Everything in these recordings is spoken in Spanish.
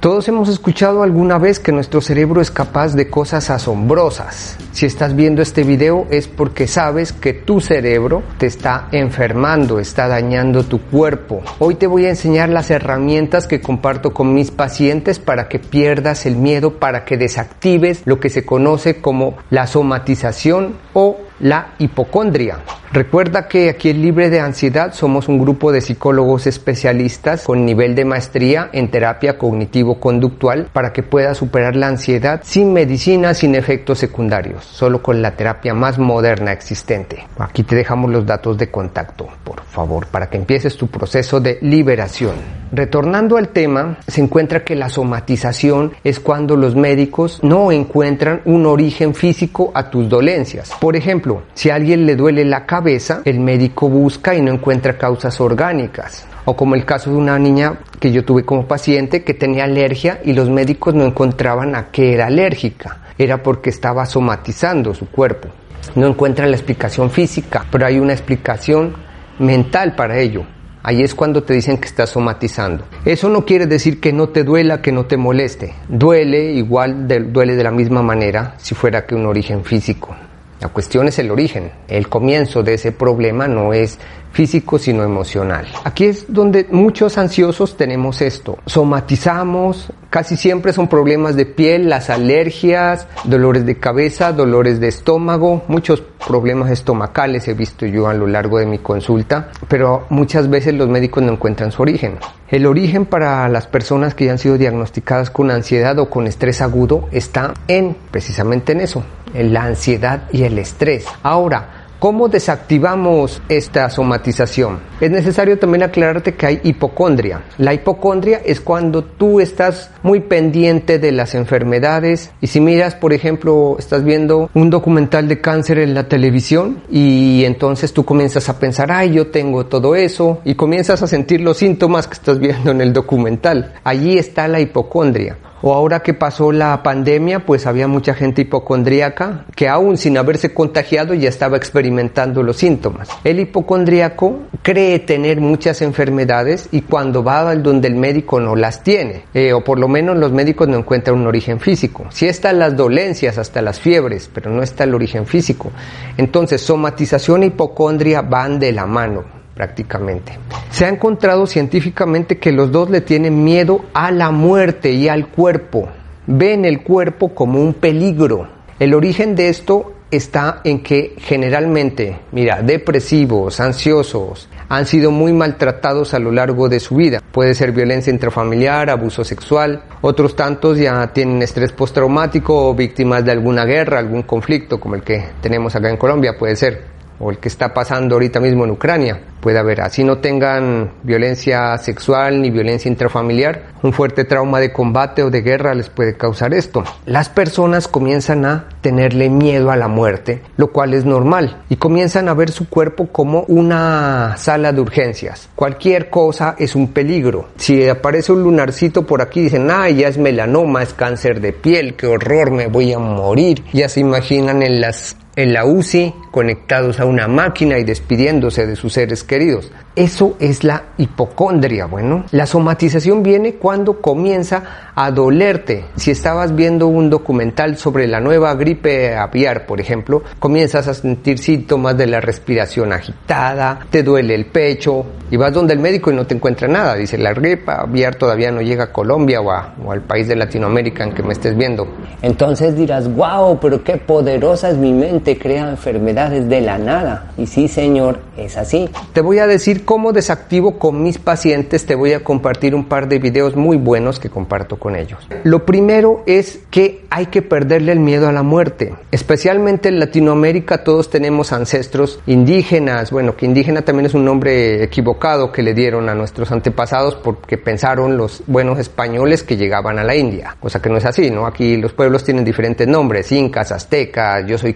Todos hemos escuchado alguna vez que nuestro cerebro es capaz de cosas asombrosas. Si estás viendo este video es porque sabes que tu cerebro te está enfermando, está dañando tu cuerpo. Hoy te voy a enseñar las herramientas que comparto con mis pacientes para que pierdas el miedo, para que desactives lo que se conoce como la somatización o la hipocondria. Recuerda que aquí en Libre de Ansiedad somos un grupo de psicólogos especialistas con nivel de maestría en terapia cognitivo-conductual para que puedas superar la ansiedad sin medicina, sin efectos secundarios, solo con la terapia más moderna existente. Aquí te dejamos los datos de contacto, por favor, para que empieces tu proceso de liberación. Retornando al tema, se encuentra que la somatización es cuando los médicos no encuentran un origen físico a tus dolencias. Por ejemplo, si a alguien le duele la cabeza, el médico busca y no encuentra causas orgánicas. O como el caso de una niña que yo tuve como paciente que tenía alergia y los médicos no encontraban a qué era alérgica. Era porque estaba somatizando su cuerpo. No encuentran la explicación física, pero hay una explicación mental para ello. Ahí es cuando te dicen que estás somatizando. Eso no quiere decir que no te duela, que no te moleste. Duele igual, duele de la misma manera si fuera que un origen físico. La cuestión es el origen. El comienzo de ese problema no es físico sino emocional. Aquí es donde muchos ansiosos tenemos esto. Somatizamos, casi siempre son problemas de piel, las alergias, dolores de cabeza, dolores de estómago, muchos problemas estomacales he visto yo a lo largo de mi consulta, pero muchas veces los médicos no encuentran su origen. El origen para las personas que ya han sido diagnosticadas con ansiedad o con estrés agudo está en precisamente en eso, en la ansiedad y el estrés. Ahora, ¿Cómo desactivamos esta somatización? Es necesario también aclararte que hay hipocondria. La hipocondria es cuando tú estás muy pendiente de las enfermedades y si miras, por ejemplo, estás viendo un documental de cáncer en la televisión y entonces tú comienzas a pensar, ay, yo tengo todo eso y comienzas a sentir los síntomas que estás viendo en el documental. Allí está la hipocondria. O ahora que pasó la pandemia, pues había mucha gente hipocondríaca que aún sin haberse contagiado ya estaba experimentando los síntomas. El hipocondríaco cree tener muchas enfermedades y cuando va al donde el médico no las tiene, eh, o por lo menos los médicos no encuentran un origen físico. Si están las dolencias, hasta las fiebres, pero no está el origen físico. Entonces, somatización e hipocondria van de la mano prácticamente. Se ha encontrado científicamente que los dos le tienen miedo a la muerte y al cuerpo. Ven el cuerpo como un peligro. El origen de esto está en que generalmente, mira, depresivos, ansiosos, han sido muy maltratados a lo largo de su vida. Puede ser violencia intrafamiliar, abuso sexual. Otros tantos ya tienen estrés postraumático o víctimas de alguna guerra, algún conflicto como el que tenemos acá en Colombia, puede ser o el que está pasando ahorita mismo en Ucrania. Puede haber, así no tengan violencia sexual ni violencia intrafamiliar, un fuerte trauma de combate o de guerra les puede causar esto. Las personas comienzan a tenerle miedo a la muerte, lo cual es normal, y comienzan a ver su cuerpo como una sala de urgencias. Cualquier cosa es un peligro. Si aparece un lunarcito por aquí, dicen, ah, ya es melanoma, es cáncer de piel, qué horror, me voy a morir. Ya se imaginan en las en la UCI, conectados a una máquina y despidiéndose de sus seres queridos. Eso es la hipocondria. Bueno, la somatización viene cuando comienza a dolerte. Si estabas viendo un documental sobre la nueva gripe aviar, por ejemplo, comienzas a sentir síntomas de la respiración agitada, te duele el pecho y vas donde el médico y no te encuentra nada. Dice, la gripe aviar todavía no llega a Colombia o, al país de Latinoamérica en que me estés viendo. Entonces dirás, wow, pero qué poderosa es mi mente, crea enfermedades de la nada. Y sí, señor, es así. Te voy a decir cómo desactivo con mis pacientes, te voy a compartir un par de videos muy buenos que comparto con ellos. Lo primero es que hay que perderle el miedo a la muerte. Especialmente en Latinoamérica todos tenemos ancestros indígenas, bueno, que indígena también es un nombre equivocado que le dieron a nuestros antepasados porque pensaron los buenos españoles que llegaban a la India, cosa que no es así, ¿no? Aquí los pueblos tienen diferentes nombres, incas, aztecas, yo soy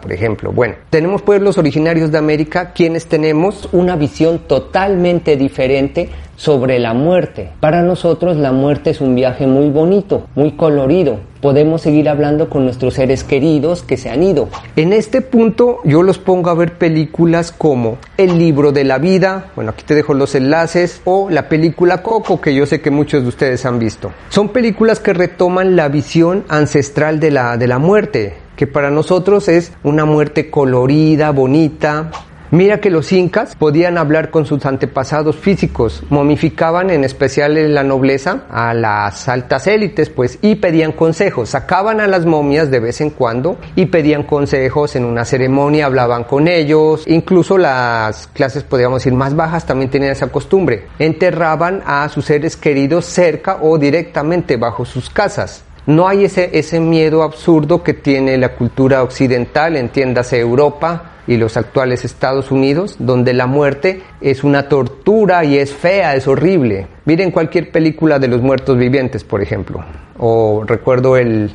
por ejemplo. Bueno, tenemos pueblos originarios de América quienes tenemos una visión totalmente diferente sobre la muerte. Para nosotros la muerte es un viaje muy bonito, muy colorido, podemos seguir hablando con nuestros seres queridos que se han ido. En este punto yo los pongo a ver películas como El libro de la vida, bueno aquí te dejo los enlaces, o la película Coco que yo sé que muchos de ustedes han visto. Son películas que retoman la visión ancestral de la, de la muerte, que para nosotros es una muerte colorida, bonita, Mira que los incas podían hablar con sus antepasados físicos, momificaban en especial en la nobleza a las altas élites, pues, y pedían consejos, sacaban a las momias de vez en cuando y pedían consejos en una ceremonia, hablaban con ellos, incluso las clases, podríamos decir, más bajas también tenían esa costumbre, enterraban a sus seres queridos cerca o directamente bajo sus casas. No hay ese, ese miedo absurdo que tiene la cultura occidental, entiéndase Europa, y los actuales Estados Unidos, donde la muerte es una tortura y es fea, es horrible. Miren cualquier película de los muertos vivientes, por ejemplo. O recuerdo el,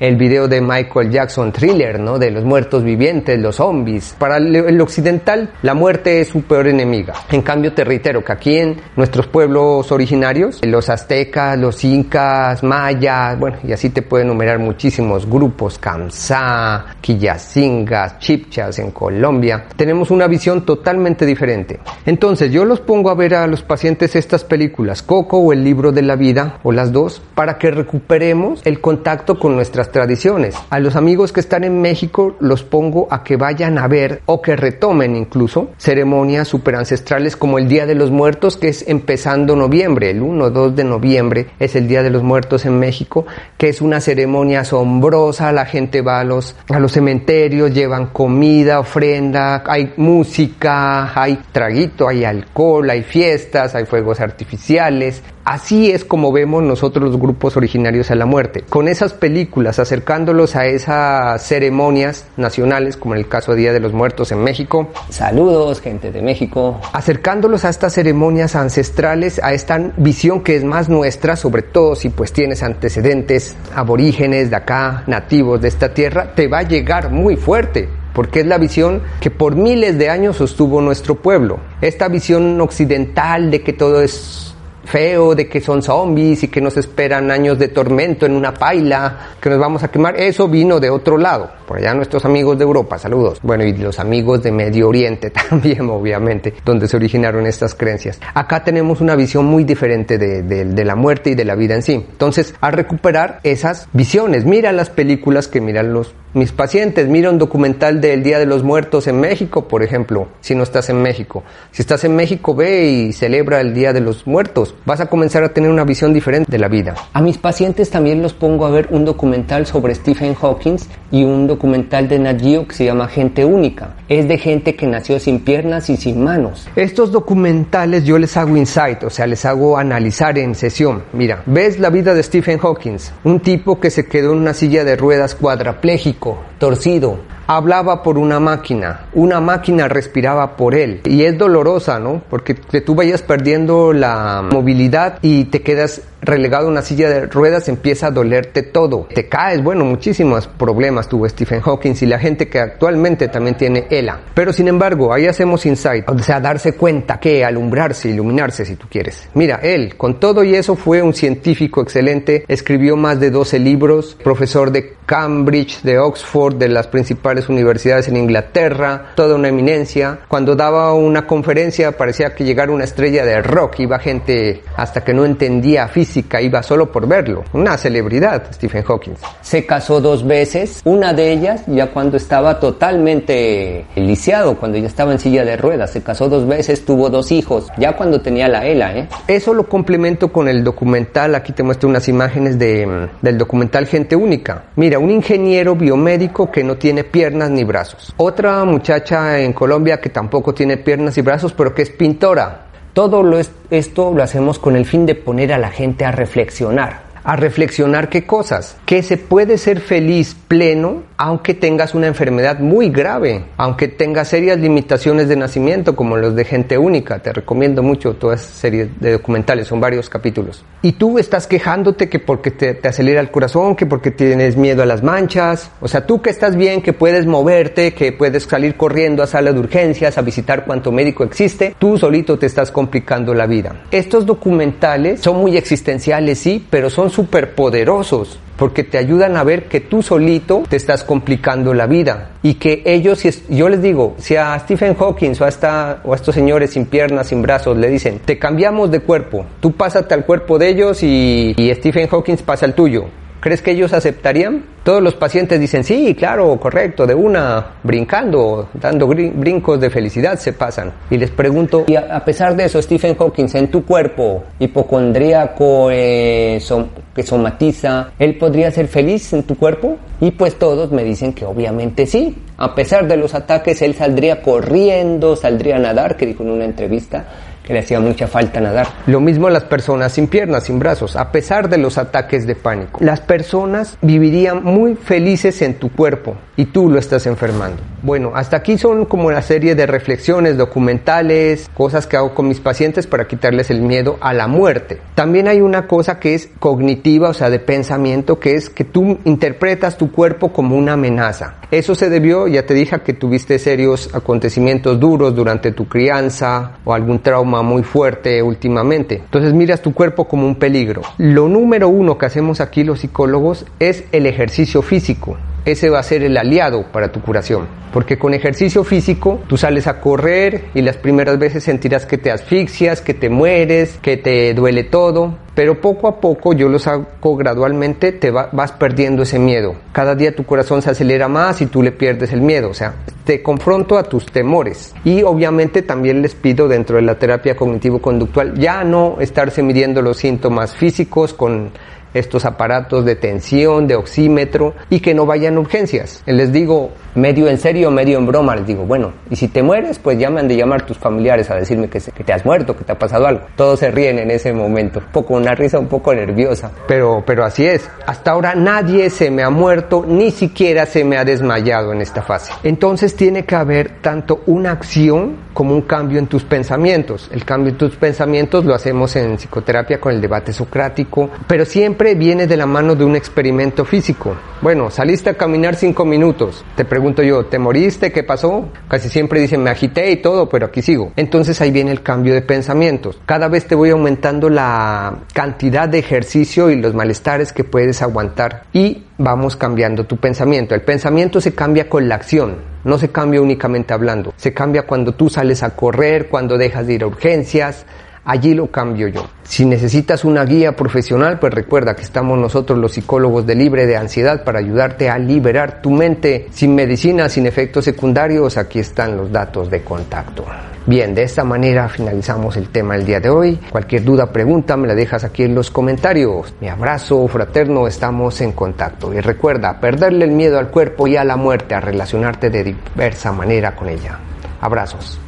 el video de Michael Jackson Thriller, ¿no? De los muertos vivientes, los zombies. Para el, occidental, la muerte es su peor enemiga. En cambio, te reitero que aquí en nuestros pueblos originarios, los aztecas, los incas, mayas, bueno, y así te puedo enumerar muchísimos grupos, Kamsá, Quillacingas, Chipchas en Colombia, tenemos una visión totalmente diferente. Entonces, yo los pongo a ver a los pacientes estas películas, Coco o el libro de la vida, o las dos, para que recuperemos el contacto con tradiciones. A los amigos que están en México los pongo a que vayan a ver o que retomen incluso ceremonias super ancestrales como el Día de los Muertos que es empezando noviembre, el 1 2 de noviembre es el Día de los Muertos en México, que es una ceremonia asombrosa, la gente va a los a los cementerios, llevan comida, ofrenda, hay música, hay traguito, hay alcohol, hay fiestas, hay fuegos artificiales, Así es como vemos nosotros los grupos originarios a la muerte. Con esas películas, acercándolos a esas ceremonias nacionales, como en el caso de Día de los Muertos en México. Saludos, gente de México. Acercándolos a estas ceremonias ancestrales, a esta visión que es más nuestra, sobre todo si pues tienes antecedentes aborígenes de acá, nativos de esta tierra, te va a llegar muy fuerte porque es la visión que por miles de años sostuvo nuestro pueblo. Esta visión occidental de que todo es feo de que son zombies y que nos esperan años de tormento en una paila, que nos vamos a quemar, eso vino de otro lado, por allá nuestros amigos de Europa, saludos. Bueno, y los amigos de Medio Oriente también, obviamente, donde se originaron estas creencias. Acá tenemos una visión muy diferente de, de la muerte y de la vida en sí. Entonces, a recuperar esas visiones, mira las películas que miran los mis pacientes, mira un documental del Día de los Muertos en México, por ejemplo, si no estás en México. Si estás en México, ve y celebra el Día de los Muertos. Vas a comenzar a tener una visión diferente de la vida. A mis pacientes también los pongo a ver un documental sobre Stephen Hawking y un documental de Nat Geo que se llama Gente Única. Es de gente que nació sin piernas y sin manos. Estos documentales yo les hago insight, o sea, les hago analizar en sesión. Mira, ves la vida de Stephen Hawking, un tipo que se quedó en una silla de ruedas cuadraplégico torcido, hablaba por una máquina, una máquina respiraba por él. Y es dolorosa, ¿no? Porque tú vayas perdiendo la movilidad y te quedas relegado a una silla de ruedas, empieza a dolerte todo. Te caes, bueno, muchísimos problemas tuvo Stephen Hawking y la gente que actualmente también tiene ELA. Pero sin embargo, ahí hacemos insight, o sea, darse cuenta que alumbrarse, iluminarse si tú quieres. Mira, él, con todo y eso, fue un científico excelente, escribió más de 12 libros, profesor de Cambridge, de Oxford, de las principales universidades en Inglaterra, toda una eminencia. Cuando daba una conferencia parecía que llegara una estrella de rock, iba gente hasta que no entendía física, iba solo por verlo. Una celebridad, Stephen Hawking. Se casó dos veces, una de ellas ya cuando estaba totalmente lisiado, cuando ya estaba en silla de ruedas. Se casó dos veces, tuvo dos hijos, ya cuando tenía la ELA. ¿eh? Eso lo complemento con el documental, aquí te muestro unas imágenes de, del documental Gente Única. Mira, un ingeniero biomédico que no tiene piernas ni brazos. Otra muchacha en Colombia que tampoco tiene piernas y brazos, pero que es pintora. Todo esto lo hacemos con el fin de poner a la gente a reflexionar. A reflexionar qué cosas, que se puede ser feliz pleno aunque tengas una enfermedad muy grave, aunque tengas serias limitaciones de nacimiento como los de gente única. Te recomiendo mucho toda esa serie de documentales, son varios capítulos. Y tú estás quejándote que porque te, te acelera el corazón, que porque tienes miedo a las manchas, o sea, tú que estás bien, que puedes moverte, que puedes salir corriendo a sala de urgencias, a visitar cuanto médico existe, tú solito te estás complicando la vida. Estos documentales son muy existenciales, sí, pero son súper poderosos porque te ayudan a ver que tú solito te estás complicando la vida y que ellos, yo les digo, si a Stephen Hawking o a, esta, a estos señores sin piernas, sin brazos, le dicen, te cambiamos de cuerpo, tú pásate al cuerpo de ellos y Stephen Hawking pasa al tuyo, ¿Crees que ellos aceptarían? Todos los pacientes dicen, sí, claro, correcto, de una, brincando, dando brincos de felicidad se pasan. Y les pregunto, y a, pesar de eso, Stephen Hawking, en tu cuerpo hipocondríaco eh, que somatiza, ¿él podría ser feliz en tu cuerpo? Y pues todos me dicen que obviamente sí. A pesar de los ataques, él saldría corriendo, saldría a nadar, que dijo en una entrevista, que le hacía mucha falta nadar. Lo mismo a las personas sin piernas, sin brazos, a pesar de los ataques de pánico. Las personas vivirían muy felices en tu cuerpo y tú lo estás enfermando. Bueno, hasta aquí son como una serie de reflexiones, documentales, cosas que hago con mis pacientes para quitarles el miedo a la muerte. También hay una cosa que es cognitiva, o sea, de pensamiento, que es que tú interpretas tu cuerpo como una amenaza. Eso se debió, ya te dije, que tuviste serios acontecimientos duros durante tu crianza o algún trauma muy fuerte últimamente. Entonces miras tu cuerpo como un peligro. Lo número uno que hacemos aquí los psicólogos es el ejercicio físico ese va a ser el aliado para tu curación. Porque con ejercicio físico tú sales a correr y las primeras veces sentirás que te asfixias, que te mueres, que te duele todo. Pero poco a poco, yo lo saco gradualmente, te vas perdiendo ese miedo. Cada día tu corazón se acelera más y tú le pierdes el miedo. O sea, te confronto a tus temores. Y obviamente también les pido dentro de la terapia cognitivo-conductual ya no estarse midiendo los síntomas físicos con estos aparatos de tensión, de oxímetro y que no vayan urgencias. Les digo, medio en serio, medio en broma, les digo, bueno, y si te mueres, pues llaman de llamar tus familiares a decirme que, que te has muerto, que te ha pasado algo. Todos se ríen en ese momento, un poco una risa un poco nerviosa. Pero, pero así es. Hasta ahora nadie se me ha muerto, ni siquiera se me ha desmayado en esta fase. Entonces tiene que haber tanto una acción como un cambio en tus pensamientos. El cambio en tus pensamientos lo hacemos en psicoterapia con el debate socrático, pero siempre viene de la mano de un experimento físico. Bueno, saliste a caminar cinco minutos, te pregunto yo, ¿te moriste? ¿Qué pasó? Casi siempre dicen, me agité y todo, pero aquí sigo. Entonces ahí viene el cambio de pensamientos. Cada vez te voy aumentando la cantidad de ejercicio y los malestares que puedes aguantar y vamos cambiando tu pensamiento. El pensamiento se cambia con la acción, no se cambia únicamente hablando. Se cambia cuando tú sales a correr, cuando dejas de ir a urgencias, allí lo cambio yo. Si necesitas una guía profesional, pues recuerda que estamos nosotros los psicólogos de libre de ansiedad para ayudarte a liberar tu mente sin medicina, sin efectos secundarios. Aquí están los datos de contacto. Bien, de esta manera finalizamos el tema del día de hoy. Cualquier duda, pregunta, me la dejas aquí en los comentarios. Mi abrazo fraterno, estamos en contacto. Y recuerda, perderle el miedo al cuerpo y a la muerte, a relacionarte de diversa manera con ella. Abrazos.